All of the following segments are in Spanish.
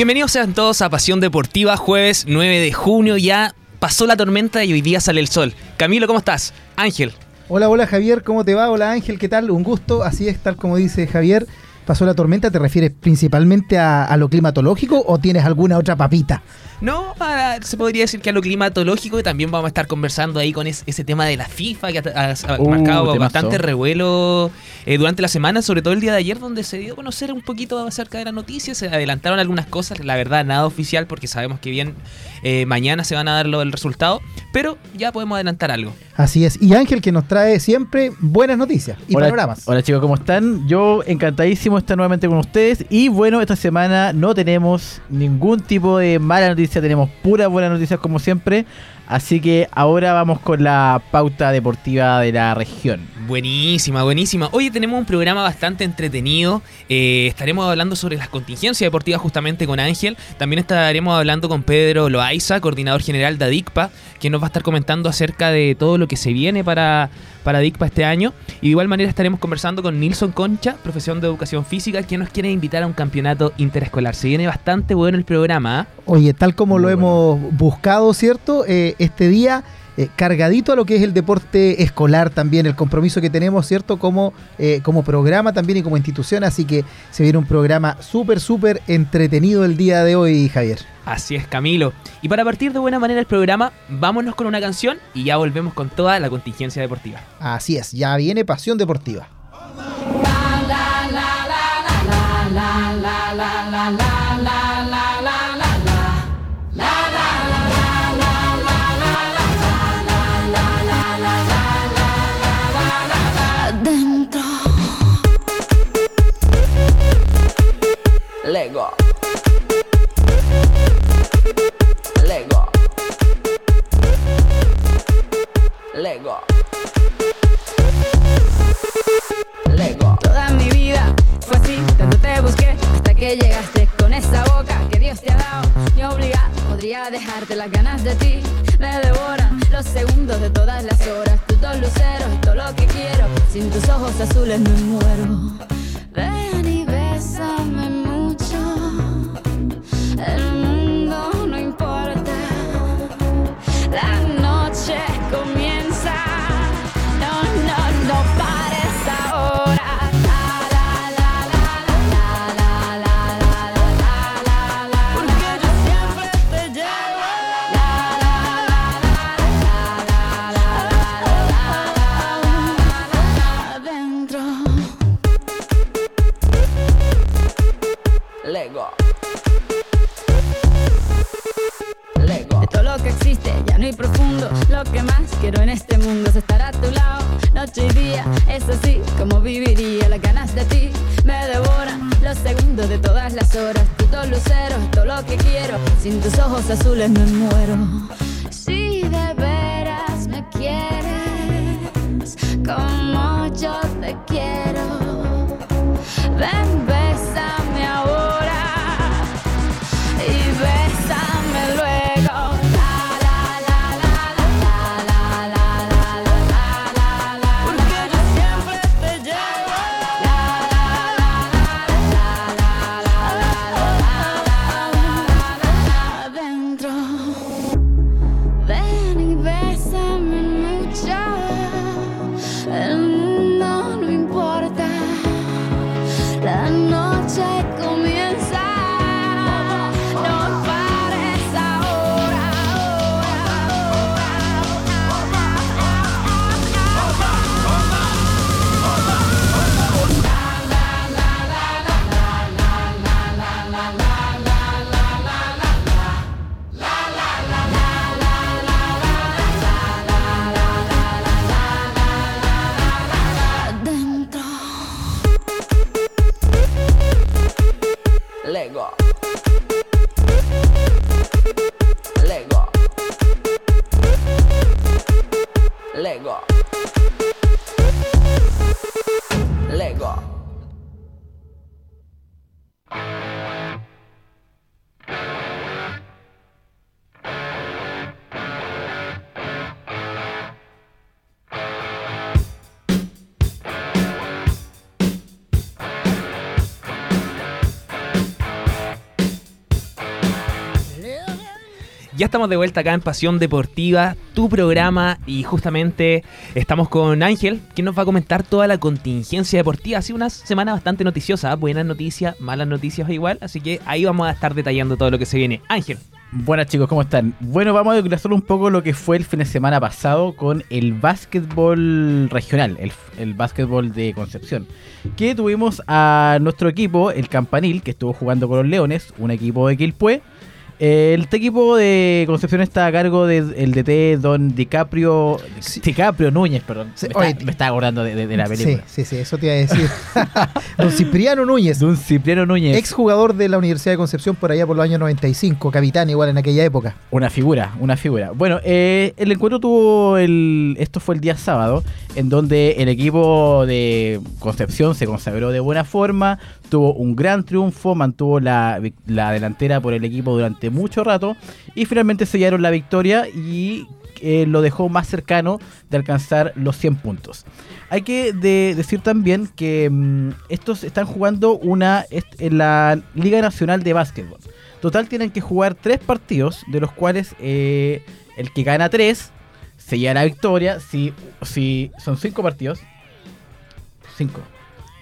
Bienvenidos sean todos a Pasión Deportiva, jueves 9 de junio. Ya pasó la tormenta y hoy día sale el sol. Camilo, ¿cómo estás? Ángel. Hola, hola Javier, ¿cómo te va? Hola Ángel, ¿qué tal? Un gusto, así es, tal como dice Javier. ¿Pasó la tormenta? ¿Te refieres principalmente a, lo climatológico o tienes alguna otra papita? No, se podría decir que a lo climatológico y también vamos a estar conversando ahí con ese tema de la FIFA que ha, uh, marcado bastante revuelo eh, durante la semana, sobre todo el día de ayer donde se dio a conocer un poquito acerca de la noticia, se adelantaron algunas cosas, la verdad nada oficial porque sabemos que bien eh, mañana se van a dar el resultado, pero ya podemos adelantar algo. Así es, y Ángel que nos trae siempre buenas noticias y panoramas. Hola chicos, ¿cómo están? Yo encantadísimo de estar nuevamente con ustedes y bueno, esta semana no tenemos ningún tipo de mala noticia tenemos puras buenas noticias como siempre. Así que ahora vamos con la pauta deportiva de la región. Buenísima, buenísima. Hoy tenemos un programa bastante entretenido. Eh, estaremos hablando sobre las contingencias deportivas justamente con Ángel. También estaremos hablando con Pedro Loaiza, coordinador general de ADICPA, quien nos va a estar comentando acerca de todo lo que se viene para, para ADICPA este año. Y de igual manera estaremos conversando con Nilson Concha, profesión de educación física, quien nos quiere invitar a un campeonato interescolar. Se viene bastante bueno el programa. ¿ah? Oye, tal como lo hemos buscado, ¿cierto? Eh, este día eh, cargadito a lo que es el deporte escolar también, el compromiso que tenemos, ¿cierto? Como, eh, como programa también y como institución, así que se viene un programa súper, súper entretenido el día de hoy, Javier. Así es, Camilo. Y para partir de buena manera el programa, vámonos con una canción y ya volvemos con toda la contingencia deportiva. Así es, ya viene Pasión Deportiva. Lego. Busqué hasta que llegaste con esa boca que Dios te ha dado. Ni obligado podría dejarte las ganas de ti. Me devoran los segundos de todas las horas. Tus dos luceros todo lo que quiero. Sin tus ojos azules me muero. Las horas. Putos luceros, todo lo que quiero. Sin tus ojos azules me muero. Si de veras me quieres, como yo te quiero. Ven, bésame Ya estamos de vuelta acá en Pasión Deportiva, tu programa, y justamente estamos con Ángel, quien nos va a comentar toda la contingencia deportiva. Ha sido una semana bastante noticiosa, buenas noticias, malas noticias igual, así que ahí vamos a estar detallando todo lo que se viene. Ángel. Buenas chicos, ¿cómo están? Bueno, vamos a desglosar un poco lo que fue el fin de semana pasado con el básquetbol regional, el, el básquetbol de Concepción. Que tuvimos a nuestro equipo, el Campanil, que estuvo jugando con los Leones, un equipo de Quilpué, el equipo de Concepción está a cargo del DT Don DiCaprio. DiCaprio Núñez, perdón. Sí, me, está, me está acordando de, de- de la película. Sí, sí, sí, eso te iba a decir. Don Cipriano Núñez, Don Cipriano Núñez. exjugador de la Universidad de Concepción por allá por los años 95, capitán igual en aquella época. Una figura, una figura. Bueno, eh, el encuentro tuvo el. Esto fue el día sábado, en donde el equipo de Concepción se consagró de buena forma, tuvo un gran triunfo, mantuvo la, la delantera por el equipo durante mucho rato y finalmente sellaron la victoria y eh, lo dejó más cercano de alcanzar los 100 puntos. Hay que de- decir también que mm, estos están jugando una en la Liga Nacional de Básquetbol. Total tienen que jugar tres partidos, de los cuales eh, el que gana tres sella la victoria. Si, si son cinco partidos, cinco,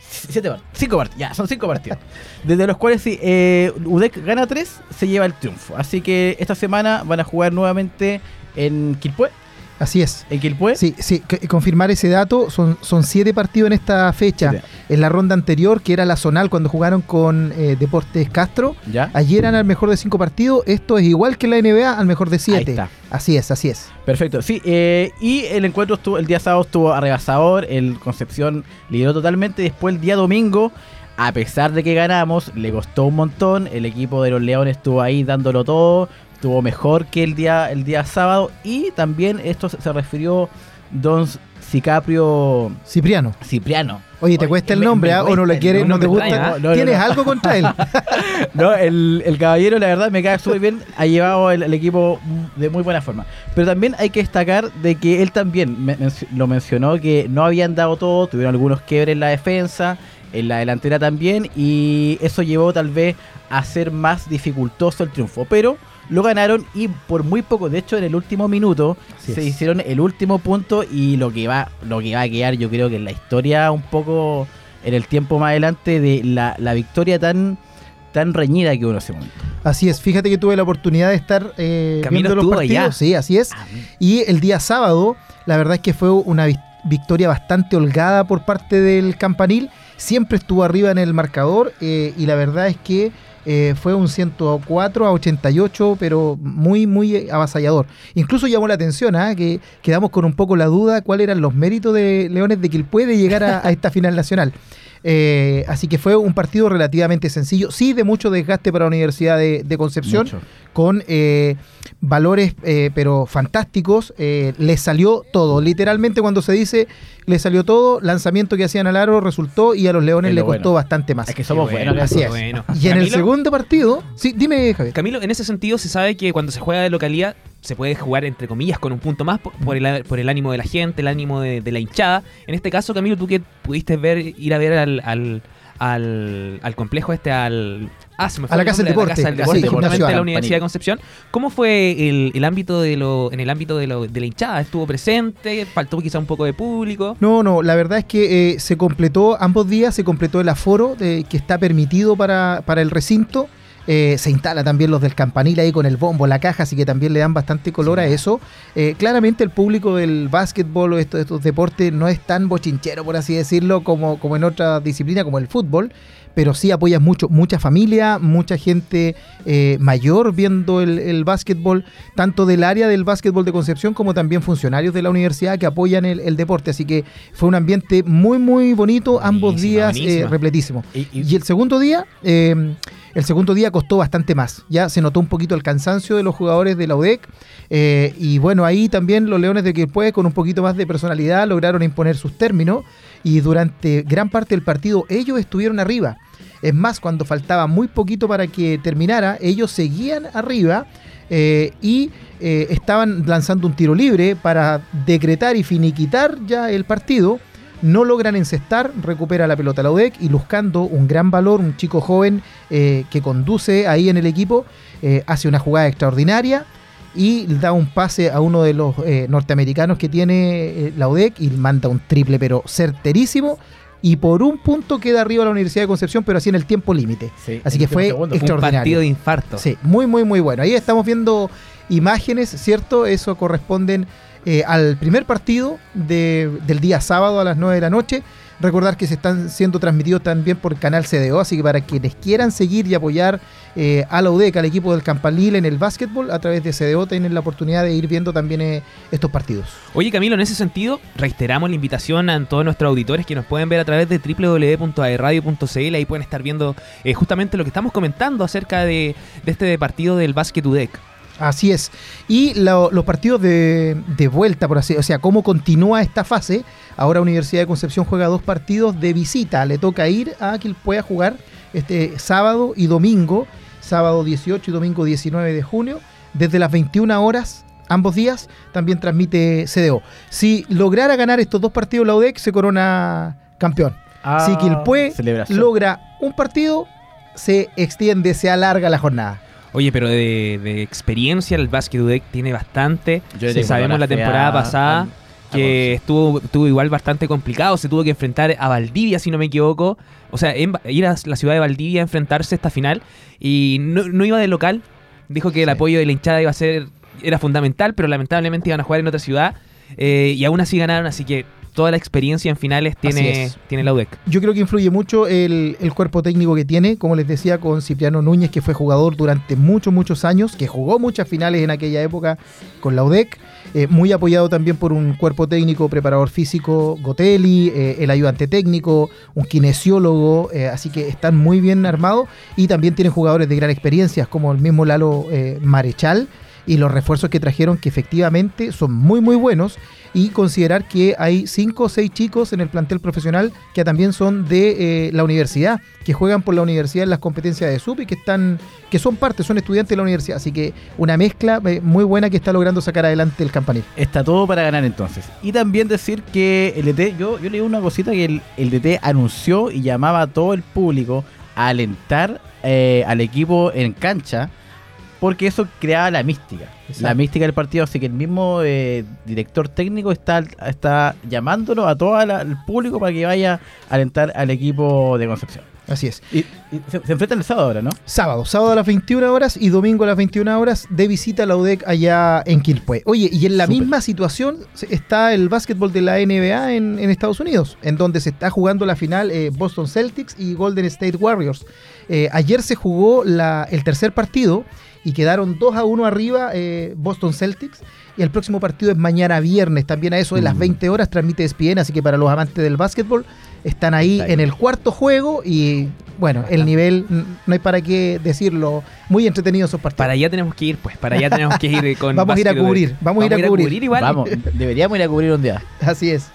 siete partidos, cinco partidos, ya, son cinco partidos. Desde los cuales si eh, UDEC gana tres, se lleva el triunfo. Así que esta semana van a jugar nuevamente en Quilpué. Así es. En Quilpué. Sí, sí, c- confirmar ese dato, son, son siete partidos en esta fecha. En la ronda anterior, que era la zonal, cuando jugaron con eh, Deportes Castro, ¿Ya? ayer eran al mejor de cinco partidos, esto es igual que la NBA, al mejor de siete. está. Así es, así es. Perfecto, sí. eh, y el encuentro estuvo, el día sábado estuvo arrebasador, el Concepción lideró totalmente. Después el día domingo, a pesar de que ganamos, le costó un montón. El equipo de los Leones estuvo ahí dándolo todo, estuvo mejor que el día, el día sábado. Y también esto se se refirió Don Cicaprio Cipriano. Cipriano. Oye, ¿te Oye, cuesta el nombre ah? o no le quieres, no te gusta? ¿ah? No, no, ¿Tienes algo contra él? No, el, el caballero, la verdad, me cae súper bien. Ha llevado el, el equipo de muy buena forma. Pero también hay que destacar de que él también me- lo mencionó que no habían dado todo, tuvieron algunos quiebres en la defensa, en la delantera también, y eso llevó tal vez a ser más dificultoso el triunfo. Pero lo ganaron y por muy poco, de hecho, en el último minuto Así se es. hicieron el último punto y lo que va, lo que va a quedar, yo creo que en la historia un poco en el tiempo más adelante de la, la victoria tan tan reñida que hubo en ese momento. Así es, fíjate que tuve la oportunidad de estar eh, viendo los partidos. allá. Sí, así es. Y el día sábado, la verdad es que fue una vi- victoria bastante holgada por parte del campanil. Siempre estuvo arriba en el marcador eh, y la verdad es que eh, fue un 104 a 88, pero muy, muy avasallador. Incluso llamó la atención, ¿ah? que quedamos con un poco la duda cuáles eran los méritos de Leones de Quilpué de llegar a, esta final nacional. Eh, así que fue un partido relativamente sencillo, sí de mucho desgaste para la Universidad de, Concepción. Con eh, valores eh, pero fantásticos. Eh, les salió todo. Literalmente cuando se dice le salió todo, lanzamiento que hacían al aro resultó y a los Leones Es le costó bueno. bastante más. Es que somos buenos. bueno, así qué es. bueno. Y en el segundo partido, sí, dime Javier. Camilo, en ese sentido se sabe que cuando se juega de localidad se puede jugar entre comillas con un punto más por, por el, por el ánimo de la gente, el ánimo de, de la hinchada. En este caso, Camilo, tú que pudiste ver, ir a ver al, al, al, al complejo este, al... Ah, se me fue A la Casa del Deporte, la Casa del Deporte, justamente de la. Universidad de Concepción. ¿Cómo fue el, el ámbito de lo, en el ámbito de, lo, de la hinchada? ¿Estuvo presente? ¿Faltó quizá un poco de público? No, no, la verdad es que eh, se completó, ambos días se completó el aforo de, que está permitido para, para el recinto. Eh, se instala también los del campanil ahí con el bombo, la caja, así que también le dan bastante color a eso. Eh, claramente el público del básquetbol o estos, estos deportes no es tan bochinchero, por así decirlo, como, como en otra disciplina como el fútbol, pero sí apoyas mucho, mucha familia, mucha gente eh, mayor viendo el, el básquetbol, tanto del área del básquetbol de Concepción como también funcionarios de la universidad que apoyan el, el deporte. Así que fue un ambiente muy, muy bonito, ambos Buenísima, días eh. Y, y- Y el segundo día, eh, el segundo día costó bastante más. Ya se notó un poquito el cansancio de los jugadores de la UDEC. eh, y bueno, ahí también los Leones de Quilpué, con un poquito más de personalidad, lograron imponer sus términos. Y durante gran parte del partido, ellos estuvieron arriba. Es más, cuando faltaba muy poquito para que terminara, ellos seguían arriba. eh, y eh, estaban lanzando un tiro libre para decretar y finiquitar ya el partido no logran encestar, recupera la pelota la UDEC y buscando un gran valor, un chico joven eh, que conduce ahí en el equipo, hace una jugada extraordinaria y da un pase a uno de los norteamericanos que tiene la UDEC y manda un triple, pero certerísimo. Y por un punto queda arriba la Universidad de Concepción, pero así en el tiempo límite. Sí, Así que fue segundo. Un partido extraordinario. de infarto. Sí, muy, muy, muy bueno. Ahí estamos viendo imágenes, ¿cierto? Eso corresponden eh, al primer partido de- del día sábado a las 9 de la noche. Recordar que se están siendo transmitidos también por canal CDO, así que para quienes quieran seguir y apoyar eh, a la UDEC, al equipo del Campanil en el básquetbol, a través de CDO tienen la oportunidad de ir viendo también eh, estos partidos. Oye Camilo, en ese sentido, reiteramos la invitación a todos nuestros auditores que nos pueden ver a través de www.aerradio.cl. Ahí pueden estar viendo eh, justamente lo que estamos comentando acerca de, de este partido del Basket UDEC. Así es. Y lo- los partidos de, de vuelta, por así o sea, cómo continúa esta fase. Ahora Universidad de Concepción juega dos partidos de visita. Le toca ir a que pueda jugar este sábado y domingo, sábado 18 y domingo 19 de junio, desde las 21 horas. Ambos días también transmite CDO. Si lograra ganar estos dos partidos la UDEC, se corona campeón. Ah, si Quilpué celebración. logra un partido, se extiende, se alarga la jornada. Oye, pero de, de experiencia el Basket UDEC tiene bastante. Yo Si sabemos la temporada pasada que estuvo, estuvo igual bastante complicado. Se tuvo que enfrentar a Valdivia, si no me equivoco. O sea, en- ir a la ciudad de Valdivia a enfrentarse esta final. Y no, no iba de local. Dijo que el Sí. apoyo de la hinchada iba a ser era fundamental, pero lamentablemente iban a jugar en otra ciudad. eh, y aún así ganaron, así que toda la experiencia en finales tiene, tiene la UDEC. Yo creo que influye mucho el, el cuerpo técnico que tiene, como les decía, con Cipriano Núñez, que fue jugador durante muchos, muchos años, que jugó muchas finales en aquella época con la UDEC, eh, muy apoyado también por un cuerpo técnico, preparador físico, Gotelli, eh, el ayudante técnico, un kinesiólogo, eh, así que están muy bien armados y también tienen jugadores de gran experiencia, como el mismo Lalo Marechal y los refuerzos que trajeron que efectivamente son muy muy buenos y considerar que hay cinco o seis chicos en el plantel profesional que también son de eh, la universidad, que juegan por la universidad en las competencias de SUP y que están, que son parte, son estudiantes de la universidad. Así que una mezcla eh, muy buena que está logrando sacar adelante el campanil. Está todo para ganar entonces. Y también decir que el DT, yo, yo leí una cosita que el, el DT anunció y llamaba a todo el público a alentar eh, al equipo en cancha, porque eso creaba la mística. Exacto. La mística del partido, así que el mismo eh, director técnico está, está llamándolo a todo el público para que vaya a alentar al equipo de Concepción. Así es. Y, y se, se enfrentan el sábado ahora, ¿no? Sábado, sábado a las 21 horas y domingo a las 21 horas de visita a la UDEC allá en Quilpué. Oye, y en la misma situación está el básquetbol de la NBA en, en Estados Unidos, en donde se está jugando la final eh, Boston Celtics y Golden State Warriors. Eh, ayer se jugó la- el tercer partido y quedaron 2 a 1 arriba eh, Boston Celtics. Y el próximo partido es mañana viernes, también a eso de las Mm. 20 horas transmite ESPN, así que para los amantes del básquetbol están ahí, Está ahí. en el cuarto juego y bueno, el nivel, mm, no hay para qué decirlo, muy entretenidos esos partidos. Para allá tenemos que ir, pues, para allá tenemos que ir con Vamos a ir a cubrir, vamos a ir a cubrir. igual. Vamos, deberíamos ir a cubrir un día. Así es.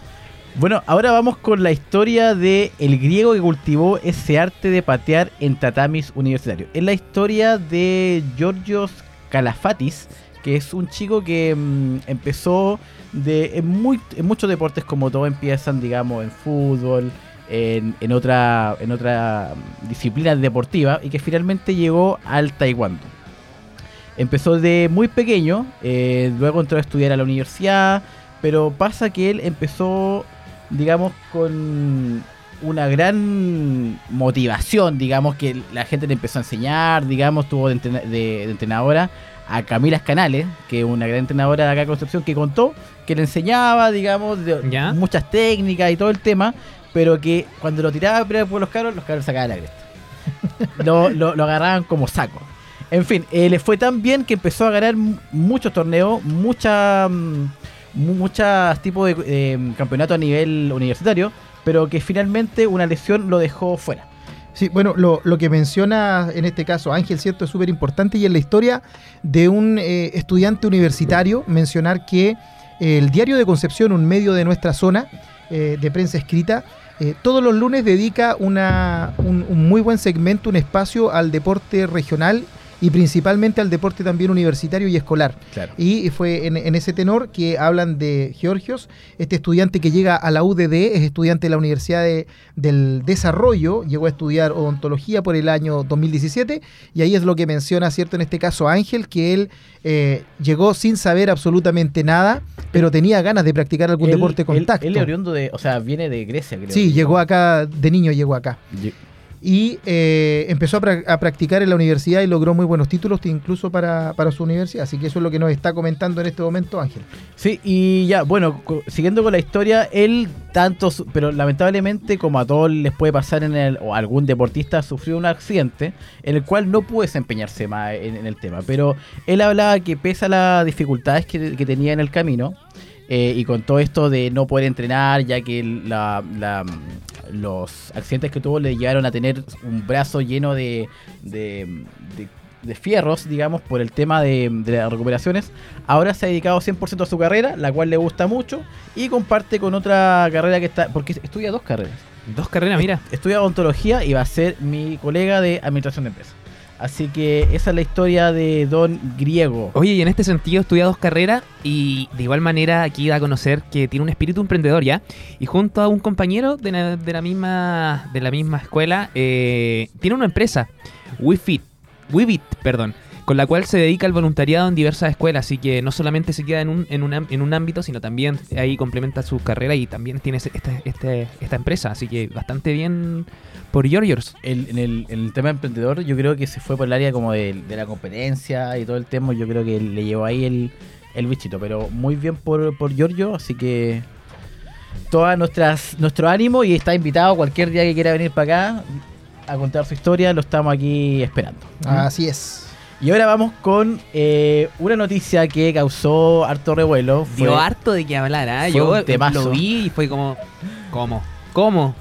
Bueno, ahora vamos con la historia de el griego que cultivó ese arte de patear en tatamis universitarios. Es la historia de Georgios Calafatis, que es un chico que mm, empezó de en, muy, en muchos deportes como todos empiezan, digamos, en fútbol, en, en otra en otra mm, disciplina deportiva y que finalmente llegó al taekwondo. Empezó de muy pequeño, eh, luego entró a estudiar a la universidad, pero pasa que él empezó, digamos, con una gran motivación, digamos, que la gente le empezó a enseñar, digamos, tuvo de, entrena- de- de entrenadora a Camila Canales, que es una gran entrenadora de acá de Concepción, que contó que le enseñaba, digamos, de- ¿Ya? muchas técnicas y todo el tema, pero que cuando lo tiraba primero por los carros, los carros sacaban la cresta. lo, lo- lo agarraban como saco. En fin, eh, le fue tan bien que empezó a ganar muchos torneos, mucha, mm, muchos tipos de eh, campeonatos a nivel universitario, pero que finalmente una lesión lo dejó fuera. Sí, bueno, lo, lo que menciona en este caso Ángel, ¿cierto? Es súper importante y en la historia de un eh, estudiante universitario mencionar que eh, el Diario de Concepción, un medio de nuestra zona eh, de prensa escrita, todos los lunes dedica una, un, un muy buen segmento, un espacio al deporte regional y principalmente al deporte también universitario y escolar. Claro. Y fue en, en ese tenor que hablan de Georgios, este estudiante que llega a la UDD, es estudiante de la Universidad de- del Desarrollo, llegó a estudiar odontología por el año 2017, y ahí es lo que menciona, ¿cierto? En este caso Ángel, que él eh, llegó sin saber absolutamente nada, pero tenía ganas de practicar algún Él- deporte él- contacto. Él, es oriundo de, o sea, viene de Grecia, creo. Sí, llegó acá, de niño llegó acá. Y eh, empezó a, pra- a practicar en la universidad y logró muy buenos títulos, incluso para, para su universidad. Así que eso es lo que nos está comentando en este momento Ángel. Sí, y ya, bueno, siguiendo con la historia, él tanto, pero lamentablemente como a todos les puede pasar en el, o algún deportista sufrió un accidente en el cual no pudo desempeñarse más en, el tema, pero él hablaba que pese a las dificultades que, tenía en el camino, eh, y con todo esto de no poder entrenar, ya que la- los accidentes que tuvo le llevaron a tener un brazo lleno de, de, de- de fierros, digamos, por el tema de, de las recuperaciones, ahora se ha dedicado 100% a su carrera, la cual le gusta mucho, y comparte con otra carrera que está, porque estudia dos carreras. Dos carreras, mira. Estudia odontología y va a ser mi colega de administración de empresas. Así que esa es la historia de Don Griego. Oye, y en este sentido estudia dos carreras y de igual manera aquí da a conocer que tiene un espíritu emprendedor ya. Y junto a un compañero de la, de la misma de la misma escuela eh, tiene una empresa, WeFit, WeBit, perdón, con la cual se dedica al voluntariado en diversas escuelas. Así que no solamente se queda en un, en un, en un ámbito, sino también ahí complementa su carrera y también tiene este, este- esta empresa. Así que bastante bien por Georgios. El- en, el, en el tema emprendedor, yo creo que se fue por el área como de, de la competencia y todo el tema. Yo creo que le llevó ahí el, el bichito. Pero muy bien por, por Giorgio, así que todas nuestras nuestro ánimo y está invitado cualquier día que quiera venir para acá a contar su historia. Lo estamos aquí esperando. Así es. Y ahora vamos con eh, una noticia que causó harto revuelo. Fue- Dio harto de que hablar, ¿ah? fue Yo lo vi y fue como, ¿cómo? ¿Cómo?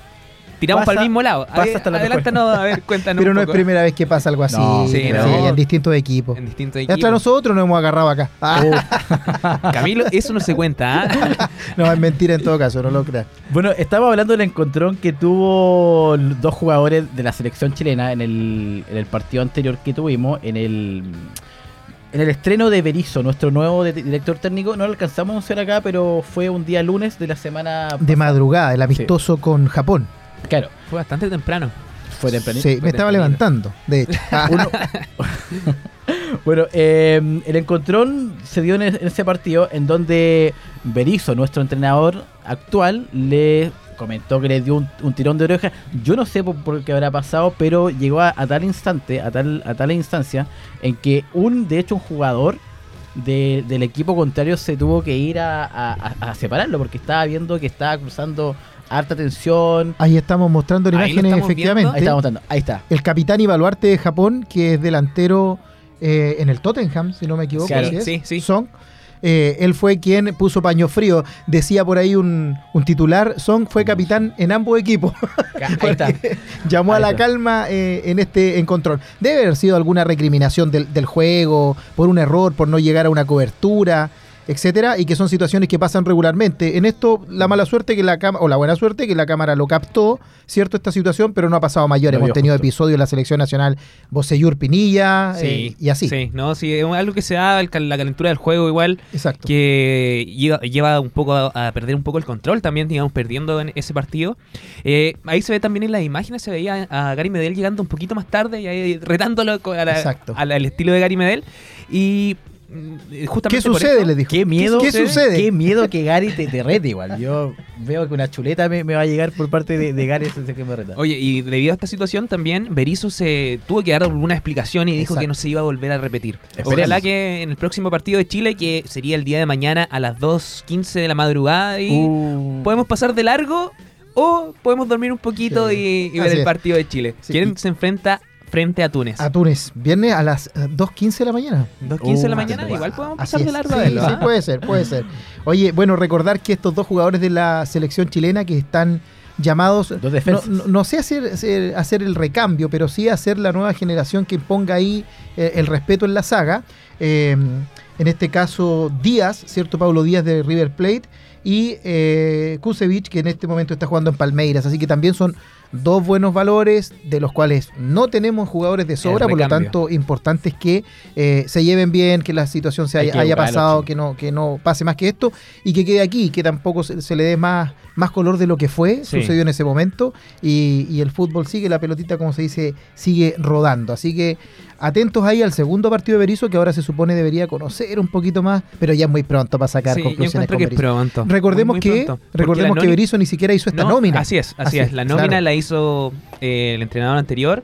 Tiramos Pasa- para el mismo lado. pasa A- hasta la Adelántanos, a ver, cuéntanos Pero un no es primera vez que pasa algo así. No, sí, sí, no. en distintos equipos. En distintos Hasta nosotros nos hemos agarrado acá. Ah, Camilo, eso no se cuenta, ¿ah? no, es mentira en todo caso, no lo creas. Bueno, estamos hablando del encontrón que tuvo dos jugadores de la selección chilena en el, en el partido anterior que tuvimos, en el en el estreno de Berizzo, nuestro nuevo director técnico. No lo alcanzamos a anunciar acá, pero fue un día lunes de la semana. De madrugada, el amistoso con Japón. Claro, Fue bastante temprano. fue tempranito. Sí, me estaba levantando, de hecho. Uno- bueno, eh, el encontrón se dio en, es- en ese partido en donde Berizzo, nuestro entrenador actual, le comentó que le dio un, un tirón de oreja. Yo no sé por, por qué habrá pasado, pero llegó a, a tal instante, a tal, a tal instancia, en que un, de hecho, un jugador de- del equipo contrario se tuvo que ir a, a- a- a separarlo porque estaba viendo que estaba cruzando harta tensión. Ahí estamos mostrando lo imágenes, estamos efectivamente. Ahí está mostrando, ahí está. El capitán Ibaluarte de Japón, que es delantero eh, en el Tottenham, si no me equivoco. Claro, es. sí, sí. Song. Eh, él fue quien puso paño frío. Decía por ahí un, un titular, Song fue capitán en ambos equipos. Ahí está. Llamó Ahí a la calma eh, en este encontrón. Debe haber sido alguna recriminación del, del juego, por un error, por no llegar a una cobertura, etcétera, y que son situaciones que pasan regularmente. En esto, la mala suerte que la cámara, o la buena suerte que la cámara lo captó, cierto, esta situación, pero no ha pasado mayor. Hemos tenido justo. episodios en la selección nacional, Bocellur Pinilla, Sí, eh, y así. Sí, no, sí, es algo que se da, el la calentura del juego igual, Exacto. que lleva, lleva un poco a, a perder un poco el control también, digamos, perdiendo en ese partido. Eh, ahí se ve también en las imágenes, se veía a Gary Medel llegando un poquito más tarde y ahí retándolo a la- al, estilo de Gary Medel. Y justamente ¿Qué sucede? esto- Le dijo. Qué miedo, ¿Qué sucede? Qué miedo que Gary te, te rete igual. Yo veo que una chuleta me, me va a llegar por parte de, de Gary ese que me reta. Oye, y debido a esta situación también, Berizzo se tuvo que dar alguna explicación y dijo Exacto. que no se iba a volver a repetir. Esperemos. Ojalá que en el próximo partido de Chile, que sería el día de mañana a las 2.15 de la madrugada, y Uh, podemos pasar de largo o podemos dormir un poquito Sí. y, y ver Así el partido de Chile. Sí. ¿Quién se enfrenta frente a Túnez? A Túnez, viernes a las eh, 2.15 de la mañana. 2.15 de la Uh, mañana, igual podemos pasar de largo Sí, a verlo. sí, puede ser, puede ser. Oye, bueno, recordar que estos dos jugadores de la selección chilena que están llamados, Dos no, defensas. no- no sé hacer, hacer, hacer el recambio, pero sí hacer la nueva generación que ponga ahí eh, el respeto en la saga. Eh, en este caso, Díaz, ¿cierto? Pablo Díaz de River Plate y eh, Kusevich, que en este momento está jugando en Palmeiras. Así que también son dos buenos valores, de los cuales no tenemos jugadores de sobra, por lo tanto, importante es que eh, se lleven bien, que la situación se Hay haya, pasado, que no, que no pase más que esto, y que quede aquí, que tampoco se, se le dé más, más color de lo que fue, Sí. sucedió en ese momento, y, y el fútbol sigue, la pelotita, como se dice, sigue rodando. Así que atentos ahí al segundo partido de Berizzo, que ahora se supone debería conocer un poquito más, pero ya es muy pronto para sacar Sí, conclusiones con que pronto. Recordemos Muy, que, pronto. Recordemos que Berizzo ni siquiera hizo esta No, nómina. Así es, así, Así es. La nómina claro. la hizo eh, el entrenador anterior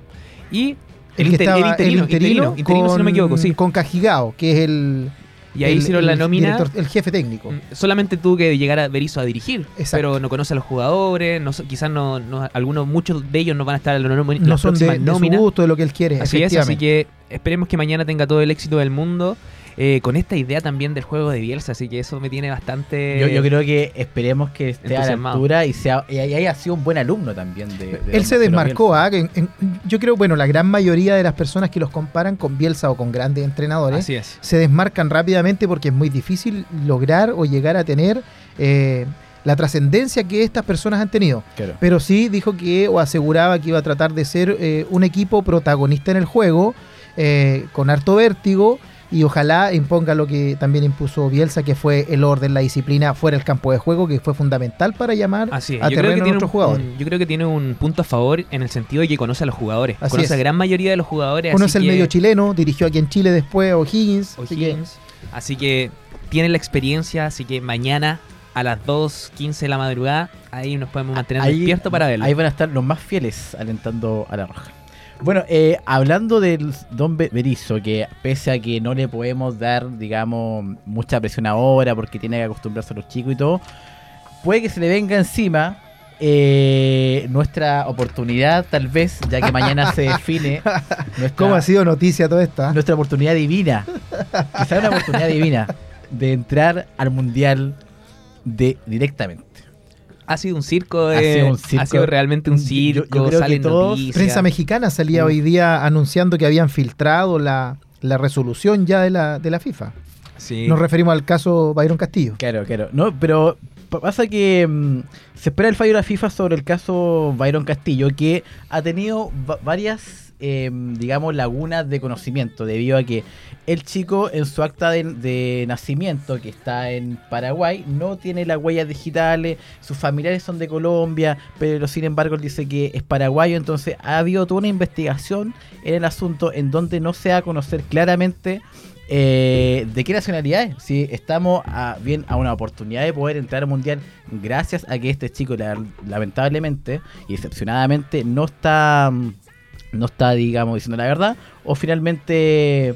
y El, el, que inter- el estaba, interino, el interino, interino, interino, si no me equivoco, sí. Con Cajigao, que es el. Y ahí el- hicieron la nómina. director- el jefe técnico. Mm, Solamente tuvo que llegar a Berizzo a dirigir, Exacto. pero no conoce a los jugadores, no, quizás no, no- algunos, muchos de ellos no van a estar en la nómina- No son de, de su gusto, de lo que él quiere. Así es, así que esperemos que mañana tenga todo el éxito del mundo. Eh, con esta idea también del juego de Bielsa, así que eso me tiene bastante... Yo, yo creo que esperemos que esté a la altura y, sea, y haya sido un buen alumno también. De, de Él don se desmarcó. ¿ah? En- en- yo creo, bueno, la gran mayoría de las personas que los comparan con Bielsa o con grandes entrenadores Así es. se desmarcan rápidamente porque es muy difícil lograr o llegar a tener eh, la trascendencia que estas personas han tenido. Claro. Pero sí dijo que o aseguraba que iba a tratar de ser eh, un equipo protagonista en el juego, eh, con harto vértigo. Y ojalá imponga lo que también impuso Bielsa, que fue el orden, la disciplina fuera del campo de juego, que fue fundamental para llamar Así es. a Yo creo, terreno que a nuestros un, jugadores. un- yo creo que tiene un punto a favor en el sentido de que conoce a los jugadores. Así conoce es. a gran mayoría de los jugadores. Uno así es el que- medio chileno, dirigió aquí en Chile después O'Higgins. así que-. Así que tiene la experiencia, así que mañana a las 2.15 de la madrugada, ahí nos podemos mantener Ahí- despiertos para verlo. Ahí van a estar los más fieles alentando a la roja. Bueno, eh, hablando del Don Be- Berizzo, que pese a que no le podemos dar, digamos, mucha presión ahora porque tiene que acostumbrarse a los chicos y todo, puede que se le venga encima eh, nuestra oportunidad, tal vez, ya que mañana se define nuestra, ¿Cómo ha sido noticia toda esta? nuestra oportunidad divina. Quizá una oportunidad divina de entrar al mundial de directamente. Ha sido un circo, Ha eh, sido un ha circo. sido realmente un Yo- yo circo, creo que salen todos- noticias. Prensa mexicana salía Mm. hoy día anunciando que habían filtrado la, la resolución ya de la, de la FIFA. Sí. Nos referimos al caso Byron Castillo. Claro, claro. No, pero pa- pasa que mm, se espera el fallo de la FIFA sobre el caso Byron Castillo, que ha tenido va- varias, eh, digamos, lagunas de conocimiento, debido a que el chico en su acta de, nacimiento, que está en Paraguay, no tiene las huellas digitales, sus familiares son de Colombia, pero sin embargo él dice que es paraguayo, entonces ha habido toda una investigación en el asunto en donde no se da a conocer claramente eh, ¿De qué nacionalidad es? Si estamos bien a una oportunidad de poder entrar al mundial gracias a que este chico la- lamentablemente y decepcionadamente no está mm, no está digamos diciendo la verdad o finalmente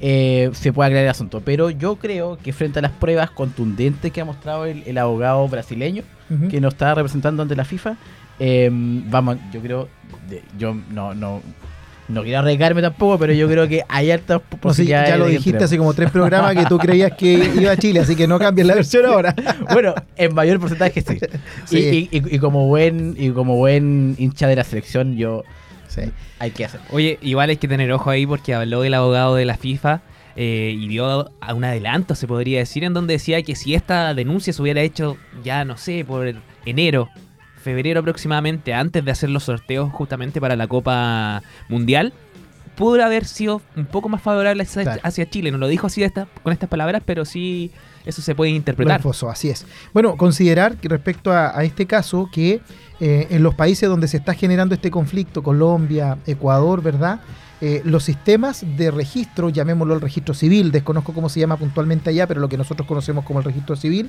eh, se puede aclarar el asunto. Pero yo creo que frente a las pruebas contundentes que ha mostrado el, el abogado brasileño que nos está representando ante la FIFA, eh, vamos, yo creo, de- yo no, no, no quiero arriesgarme tampoco, pero yo creo que hay altas No, sí, posibilidades. ya lo dijiste hace como tres programas que tú creías que iba a Chile, así que no cambies la versión ahora. Bueno, en mayor porcentaje sí. Sí. Y- y como buen y como buen hincha de la selección, yo Sí. hay que hacer. Oye, igual hay que tener ojo ahí porque habló el abogado de la FIFA eh, y dio a un adelanto, se podría decir, en donde decía que si esta denuncia se hubiera hecho ya, no sé, por enero, febrero aproximadamente, antes de hacer los sorteos justamente para la Copa Mundial, pudo haber sido un poco más favorable hacia, Claro. hacia Chile. No lo dijo así de esta- con estas palabras, pero sí eso se puede interpretar. así es. Bueno, considerar respecto a, a este caso, que eh, en los países donde se está generando este conflicto, Colombia, Ecuador, ¿verdad? Eh, los sistemas de registro, llamémoslo el registro civil, desconozco cómo se llama puntualmente allá, pero lo que nosotros conocemos como el registro civil,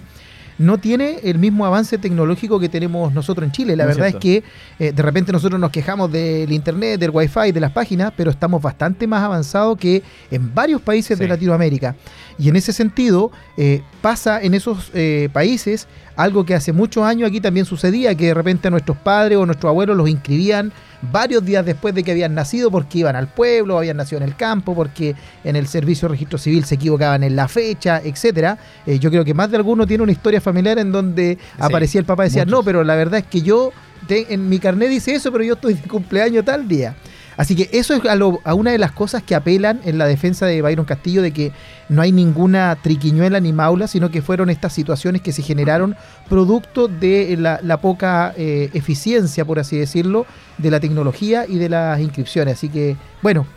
no tiene el mismo avance tecnológico que tenemos nosotros en Chile. La Muy verdad cierto. es que eh, de repente nosotros nos quejamos del internet, del wifi, de las páginas, pero estamos bastante más avanzados que en varios países de. Latinoamérica. Y en ese sentido, eh, pasa en esos eh, países algo que hace muchos años aquí también sucedía, que de repente a nuestros padres o nuestros abuelos los inscribían varios días después de que habían nacido porque iban al pueblo, habían nacido en el campo, porque en el servicio de registro civil se equivocaban en la fecha, etcétera. Eh, yo creo que más de alguno tiene una historia familiar en donde aparecía el papá y decía, muchos. no, pero la verdad es que yo te- en mi carnet dice eso, pero yo estoy de cumpleaños tal día. Así que eso es a, lo- a una de las cosas que apelan en la defensa de Byron Castillo de que no hay ninguna triquiñuela ni maula, sino que fueron estas situaciones que se generaron producto de la, la poca eh, eficiencia, por así decirlo, de la tecnología y de las inscripciones. Así que, bueno,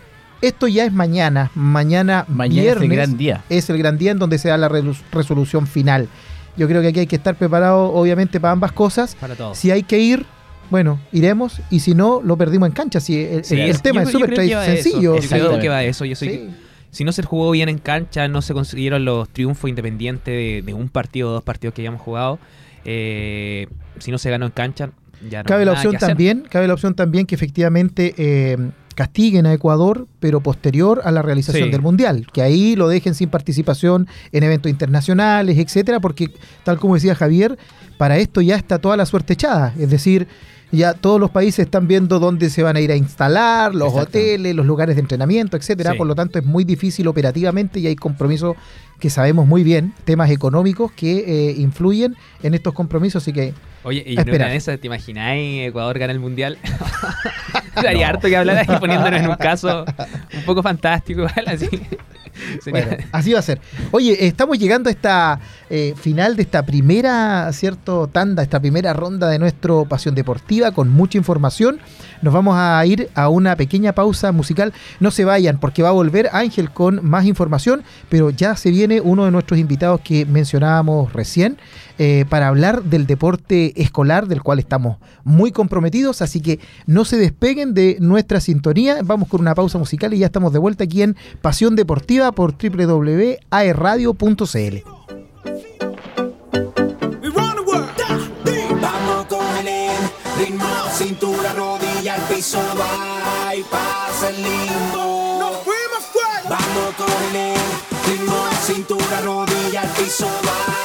esto ya es mañana. Mañana, Mañana es viernes el gran día. es el gran día en donde se da la resolución final. Yo creo que aquí hay que estar preparado, obviamente, para ambas cosas. Para todos. Si hay que ir, bueno, iremos. Y si no, lo perdimos en cancha. Si el, Sí, el- tema yo- es súper a eso. sencillo. Yo creo que va eso. Yo soy Sí. si no se jugó bien en cancha, no se consiguieron los triunfos independientes de, de un partido o dos partidos que hayamos jugado, eh, si no se ganó en cancha, ya no Cabe la opción también, cabe la opción también que efectivamente eh, castiguen a Ecuador, pero posterior a la realización Sí. del mundial, que ahí lo dejen sin participación en eventos internacionales, etcétera, porque tal como decía Javier, para esto ya está toda la suerte echada, es decir, ya todos los países están viendo dónde se van a ir a instalar, los hoteles, los lugares de entrenamiento, etcétera, Sí. por lo tanto es muy difícil operativamente y hay compromisos que sabemos muy bien, temas económicos que eh, influyen en estos compromisos, así que Oye, y de esas, ¿te imagináis Ecuador gana el mundial? Daría harto que hablar ahí poniéndonos en un caso un poco fantástico, igual, así. Sería- Bueno, así va a ser. Oye, estamos llegando a esta eh, final de esta primera, cierto, tanda, esta primera ronda de nuestro Pasión Deportiva con mucha información. Nos vamos a ir a una pequeña pausa musical. No se vayan porque va a volver Ángel con más información, pero ya se viene uno de nuestros invitados que mencionábamos recién eh, para hablar del deporte escolar del cual estamos muy comprometidos. Así que no se despeguen de nuestra sintonía. Vamos con una pausa musical y ya estamos de vuelta aquí en Pasión Deportiva por www.aerradio.cl. Cintura, rodilla, al piso, va y pasa el limbo. Nos fuimos fuera. Vamos con el ritmo, cintura, rodilla, al piso, va